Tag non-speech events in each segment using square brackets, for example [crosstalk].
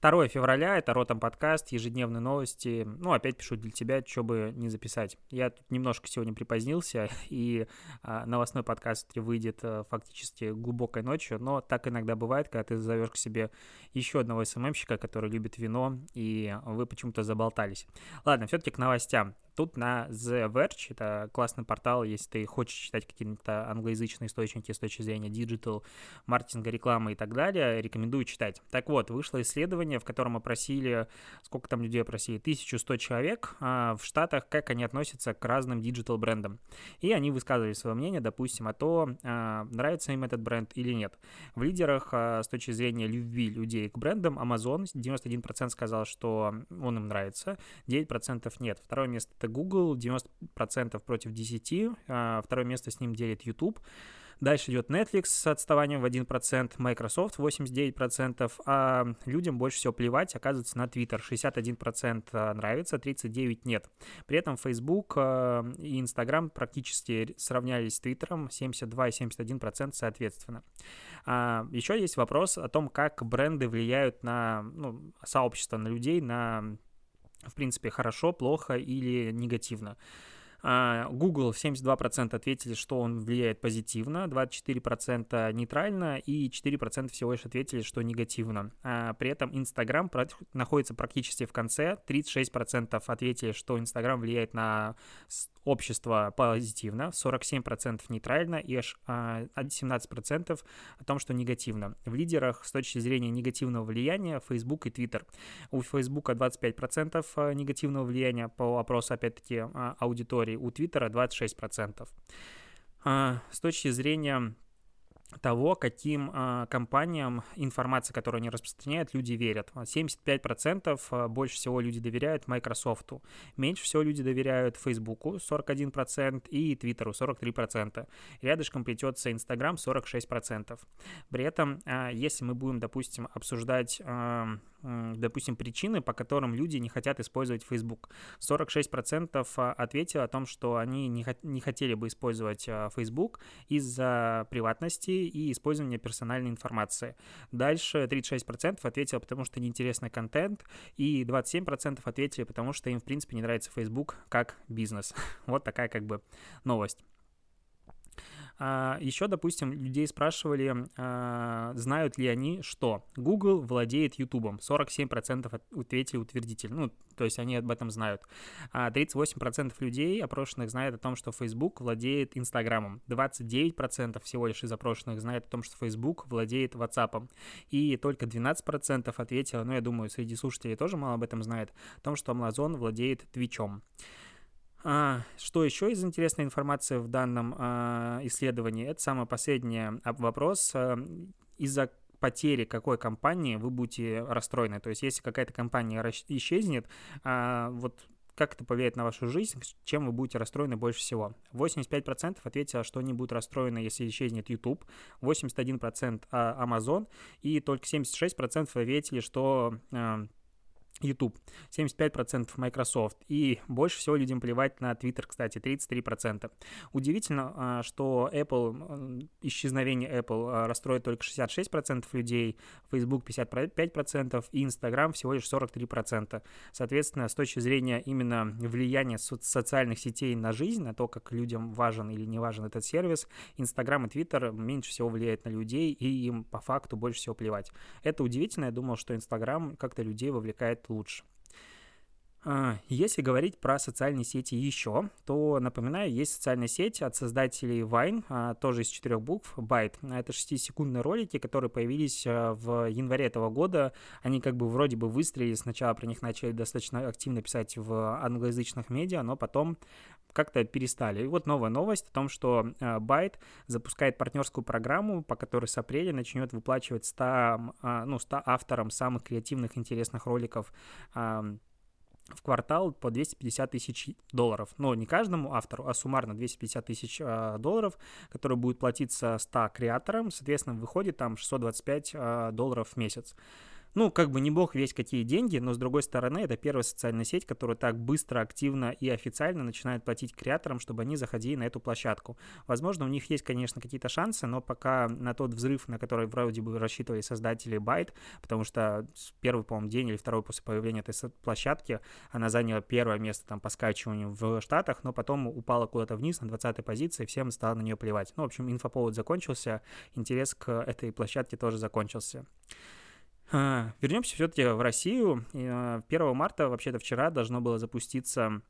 2 февраля, это Ротом подкаст, ежедневные новости. Ну, опять пишу для тебя, что бы не записать. Я тут немножко сегодня припозднился, [laughs] и а, новостной подкаст выйдет а, фактически глубокой ночью, но так иногда бывает, когда ты зовешь к себе еще одного SMM щика, который любит вино, и вы почему-то заболтались. Ладно, все-таки к новостям. Тут на The Verge, это классный портал, если ты хочешь читать какие-то англоязычные источники с точки зрения digital, маркетинга, рекламы и так далее, рекомендую читать. Так вот, вышло исследование, в котором опросили, сколько там людей опросили, 1100 человек а, в Штатах, как они относятся к разным digital брендам. И они высказывали свое мнение, допустим, о том, а, нравится им этот бренд или нет. В лидерах а, с точки зрения любви людей к брендам Amazon 91% сказал, что он им нравится, 9% нет. Второе место это Google, 90% против 10, а второе место с ним делит YouTube. Дальше идет Netflix с отставанием в 1%, Microsoft 89%, а людям больше всего плевать, оказывается, на Twitter 61% а, нравится, 39% нет. При этом Facebook а, и Instagram практически сравнялись с Twitter, 72 и 71% соответственно. А, еще есть вопрос о том, как бренды влияют на ну, сообщество, на людей, на в принципе, хорошо, плохо или негативно. А, Google 72% ответили, что он влияет позитивно, 24% нейтрально и 4% всего лишь ответили, что негативно. А при этом Instagram находится практически в конце, 36% ответили, что Instagram влияет на общество позитивно, 47% нейтрально и аж 17% а, о том, что негативно. В лидерах с точки зрения негативного влияния Facebook и Twitter. У Facebook 25% а, негативного влияния по опросу, опять-таки, аудитории, у Twitter 26%. С точки зрения того, каким э, компаниям информация, которую они распространяют, люди верят. 75% а, больше всего люди доверяют Microsoft, меньше всего люди доверяют Facebook, 41%, и Twitter, 43%. Рядышком плетется Instagram, 46%. При этом, э, если мы будем, допустим, обсуждать... Э, допустим, причины, по которым люди не хотят использовать Facebook. 46% а, ответили о том, что они не, не хотели бы использовать Facebook из-за приватности и использования персональной информации. Дальше 36% ответило, потому что неинтересный контент, и 27% ответили, потому что им, в принципе, не нравится Facebook как бизнес. [laughs] Вот такая как бы новость. А, еще, допустим, людей спрашивали, а, знают ли они, что Google владеет YouTube. 47% ответили утвердительно, ну, то есть они об этом знают. А 38% людей опрошенных знают о том, что Facebook владеет Инстаграмом. 29% всего лишь из опрошенных знают о том, что Facebook владеет WhatsApp. И только 12% ответило, ну, я думаю, среди слушателей тоже мало об этом знает, о том, что Amazon владеет Твичом. А, что еще из интересной информации в данном а, исследовании? Это самый последний а, вопрос. А, из-за потери какой компании вы будете расстроены. То есть, если какая-то компания исчезнет, а, вот как это повлияет на вашу жизнь, чем вы будете расстроены больше всего. 85% ответило, что они будут расстроены, если исчезнет YouTube, 81% Amazon, и только 76% ответили, что YouTube, 75% Microsoft и больше всего людям плевать на Twitter, кстати, 33%. Удивительно, а, что Apple, исчезновение Apple а, расстроит только 66% людей, Facebook 55% и Instagram всего лишь 43%. Соответственно, с точки зрения именно влияния социальных сетей на жизнь, на то, как людям важен или не важен этот сервис, Instagram и Twitter меньше всего влияют на людей и им по факту больше всего плевать. Это удивительно, я думал, что Instagram как-то людей вовлекает лучше. А, если говорить про социальные сети еще, то, напоминаю, есть социальная сеть от создателей Vine, а, тоже из четырех букв, Byte. Это 6-секундные ролики, которые появились а, в январе этого года. Они как бы вроде бы выстрелили, сначала про них начали достаточно активно писать в англоязычных медиа, но потом как-то перестали. И вот новая новость о том, что Byte запускает партнерскую программу, по которой с апреля начнет выплачивать 100, ну, 100 авторам самых креативных, интересных роликов в квартал по 250 тысяч долларов. Но не каждому автору, а суммарно 250 тысяч э, долларов, которые будут платиться 100 креаторам. Соответственно, выходит там 625 э, долларов в месяц ну, как бы не бог весь какие деньги, но с другой стороны, это первая социальная сеть, которая так быстро, активно и официально начинает платить креаторам, чтобы они заходили на эту площадку. Возможно, у них есть, конечно, какие-то шансы, но пока на тот взрыв, на который вроде бы рассчитывали создатели Byte, потому что первый, по-моему, день или второй после появления этой площадки она заняла первое место там по скачиванию в Штатах, но потом упала куда-то вниз на 20-й позиции, всем стало на нее плевать. Ну, в общем, инфоповод закончился, интерес к этой площадке тоже закончился. А, вернемся все-таки в Россию. 1 а, марта, вообще-то вчера, должно было запуститься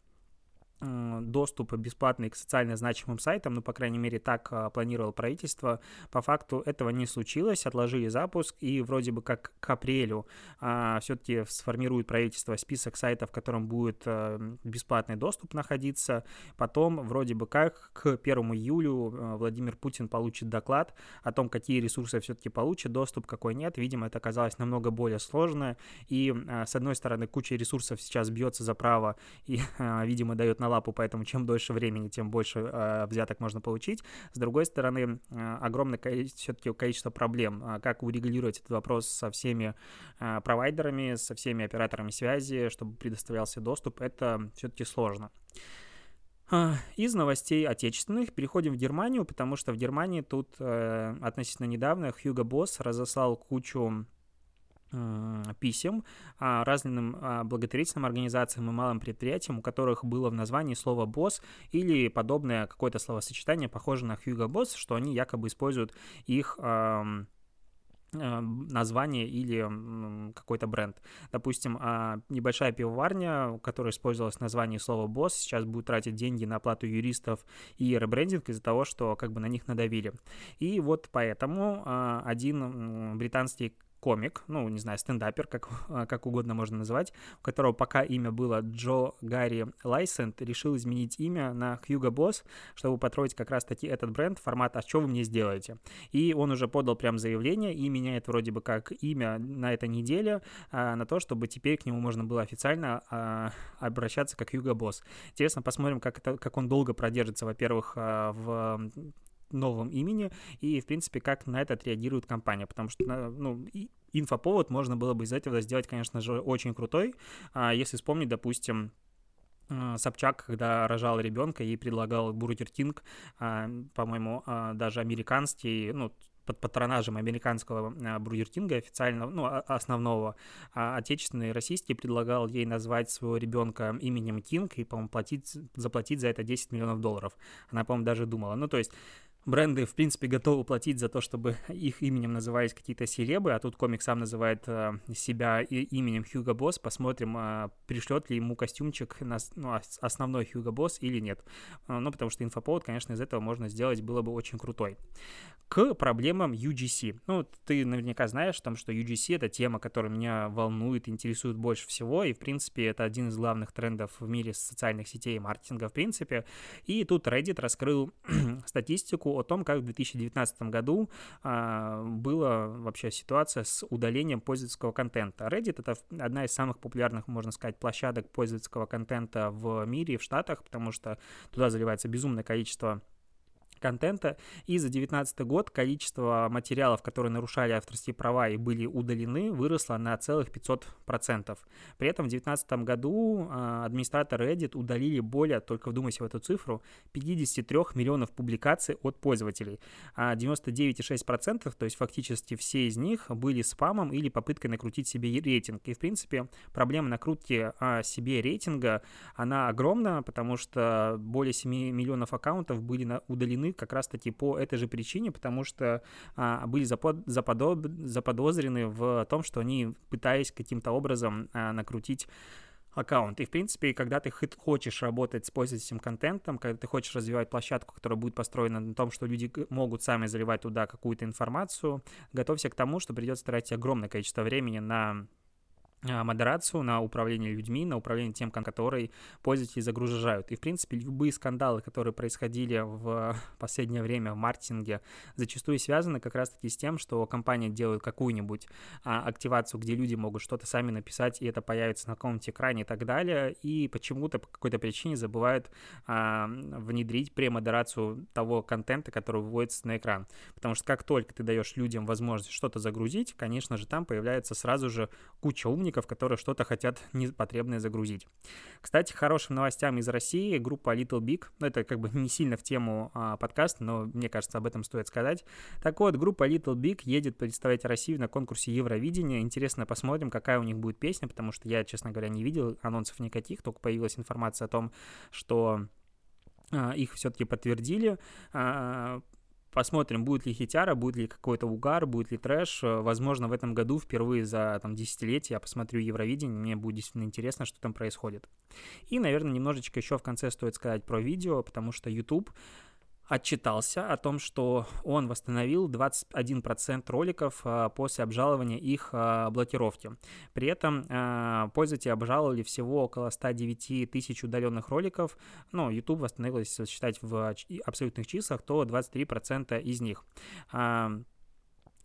доступ бесплатный к социально значимым сайтам, ну, по крайней мере, так а, планировало правительство. По факту этого не случилось, отложили запуск, и вроде бы как к апрелю а, все-таки сформирует правительство список сайтов, в котором будет а, бесплатный доступ находиться. Потом, вроде бы как, к 1 июлю а, Владимир Путин получит доклад о том, какие ресурсы все-таки получит доступ, какой нет. Видимо, это оказалось намного более сложно, и, а, с одной стороны, куча ресурсов сейчас бьется за право и, а, [laughs] видимо, дает на лапу, поэтому чем дольше времени, тем больше э, взяток можно получить. С другой стороны, э, огромное все-таки количество проблем. А как урегулировать этот вопрос со всеми э, провайдерами, со всеми операторами связи, чтобы предоставлялся доступ, это все-таки сложно. А, из новостей отечественных переходим в Германию, потому что в Германии тут э, относительно недавно Хьюго Босс разослал кучу писем а, разным а, благотворительным организациям и малым предприятиям, у которых было в названии слово «босс» или подобное какое-то словосочетание, похожее на «Хьюго Босс», что они якобы используют их название или какой-то бренд. Допустим, а, небольшая пивоварня, у которой использовалось название слова «босс», сейчас будет тратить деньги на оплату юристов и ребрендинг из-за того, что как бы на них надавили. И вот поэтому один британский комик, ну, не знаю, стендапер, как, как угодно можно называть, у которого пока имя было Джо Гарри Лайсент, решил изменить имя на Хьюго Босс, чтобы построить как раз-таки этот бренд, формат «А что вы мне сделаете?». И он уже подал прям заявление и меняет вроде бы как имя на этой неделе а, на то, чтобы теперь к нему можно было официально а, обращаться как Хьюго Босс. Интересно, посмотрим, как, это, как он долго продержится, во-первых, а, в новом имени и, в принципе, как на это отреагирует компания, потому что, ну, инфоповод можно было бы из этого сделать, конечно же, очень крутой, а если вспомнить, допустим, а, Собчак, когда рожал ребенка, ей предлагал Burger King, а, по-моему, даже американский, ну, под патронажем американского Burger King а официально, ну, основного, отечественный российский предлагал ей назвать своего ребенка именем Кинг и, по-моему, платить, заплатить за это 10 миллионов долларов. Она, по-моему, даже думала. Ну, то есть бренды, в принципе, готовы платить за то, чтобы их именем назывались какие-то селебы, а тут комик сам называет э, себя именем Хьюго Босс. Посмотрим, э, пришлет ли ему костюмчик на, ну, основной Хьюго Босс или нет. Э, ну, потому что инфоповод, конечно, из этого можно сделать, было бы очень крутой. К проблемам UGC. Ну, ты наверняка знаешь, там, что UGC — это тема, которая меня волнует, интересует больше всего, и, в принципе, это один из главных трендов в мире социальных сетей и маркетинга, в принципе. И тут Reddit раскрыл [clears throat] статистику о том, как в 2019 году а, была вообще ситуация с удалением пользовательского контента. Reddit — это одна из самых популярных, можно сказать, площадок пользовательского контента в мире, в Штатах, потому что туда заливается безумное количество контента, и за 2019 год количество материалов, которые нарушали авторские права и были удалены, выросло на целых 500%. При этом в 2019 году а, администраторы Reddit удалили более, только вдумайся в эту цифру, 53 миллионов публикаций от пользователей. А 99,6%, то есть фактически все из них, были спамом или попыткой накрутить себе рейтинг. И, в принципе, проблема накрутки а, себе рейтинга, она огромна, потому что более 7 миллионов аккаунтов были удалены удалены как раз-таки по этой же причине, потому что а, были запод, заподоб, заподозрены в том, что они пытались каким-то образом а, накрутить аккаунт. И, в принципе, когда ты хочешь работать с пользовательским контентом, когда ты хочешь развивать площадку, которая будет построена на том, что люди могут сами заливать туда какую-то информацию, готовься к тому, что придется тратить огромное количество времени на модерацию, на управление людьми, на управление тем, который пользователи загружают. И, в принципе, любые скандалы, которые происходили в [laughs] последнее время в маркетинге, зачастую связаны как раз-таки с тем, что компания делает какую-нибудь а, активацию, где люди могут что-то сами написать, и это появится на каком-нибудь экране и так далее, и почему-то по какой-то причине забывают а, внедрить премодерацию того контента, который выводится на экран. Потому что как только ты даешь людям возможность что-то загрузить, конечно же, там появляется сразу же куча умников, сотрудников, которые что-то хотят непотребное загрузить. Кстати, хорошим новостям из России группа Little Big, ну, это как бы [laughs] не сильно в тему а, подкаста, но мне кажется, об этом стоит сказать. Так вот, группа Little Big едет представлять Россию на конкурсе Евровидения. Интересно, посмотрим, какая у них будет песня, потому что я, честно говоря, не видел анонсов никаких, только появилась информация о том, что а, их все-таки подтвердили. Посмотрим, будет ли хитяра, будет ли какой-то угар, будет ли трэш. Э, возможно, в этом году впервые за там, десятилетие я посмотрю Евровидение, мне будет действительно интересно, что там происходит. И, наверное, немножечко еще в конце стоит сказать про видео, потому что YouTube отчитался о том, что он восстановил 21% роликов а, после обжалования их а, блокировки. При этом а, пользователи обжаловали всего около 109 тысяч удаленных роликов, но YouTube восстановил, если считать в абсолютных числах, то 23% из них.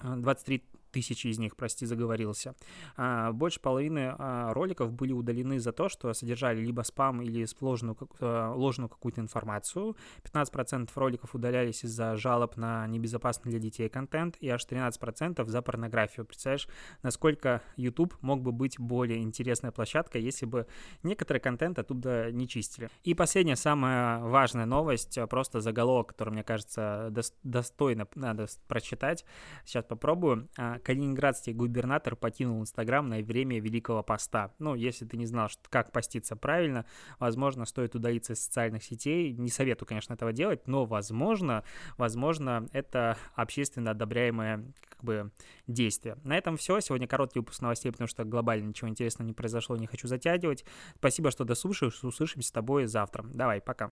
23 тысячи из них, прости, заговорился. А, больше половины а, роликов были удалены за то, что содержали либо спам или ложную, а, ложную какую-то информацию. 15% роликов удалялись из-за жалоб на небезопасный для детей контент, и аж 13% за порнографию. Представляешь, насколько YouTube мог бы быть более интересной площадкой, если бы некоторый контент оттуда не чистили. И последняя, самая важная новость, просто заголовок, который, мне кажется, достойно надо прочитать. Сейчас попробую калининградский губернатор покинул Инстаграм на время Великого Поста. Ну, если ты не знал, как поститься правильно, возможно, стоит удалиться из социальных сетей. Не советую, конечно, этого делать, но, возможно, возможно, это общественно одобряемое как бы действие. На этом все. Сегодня короткий выпуск новостей, потому что глобально ничего интересного не произошло, не хочу затягивать. Спасибо, что дослушаешь. Услышимся с тобой завтра. Давай, пока.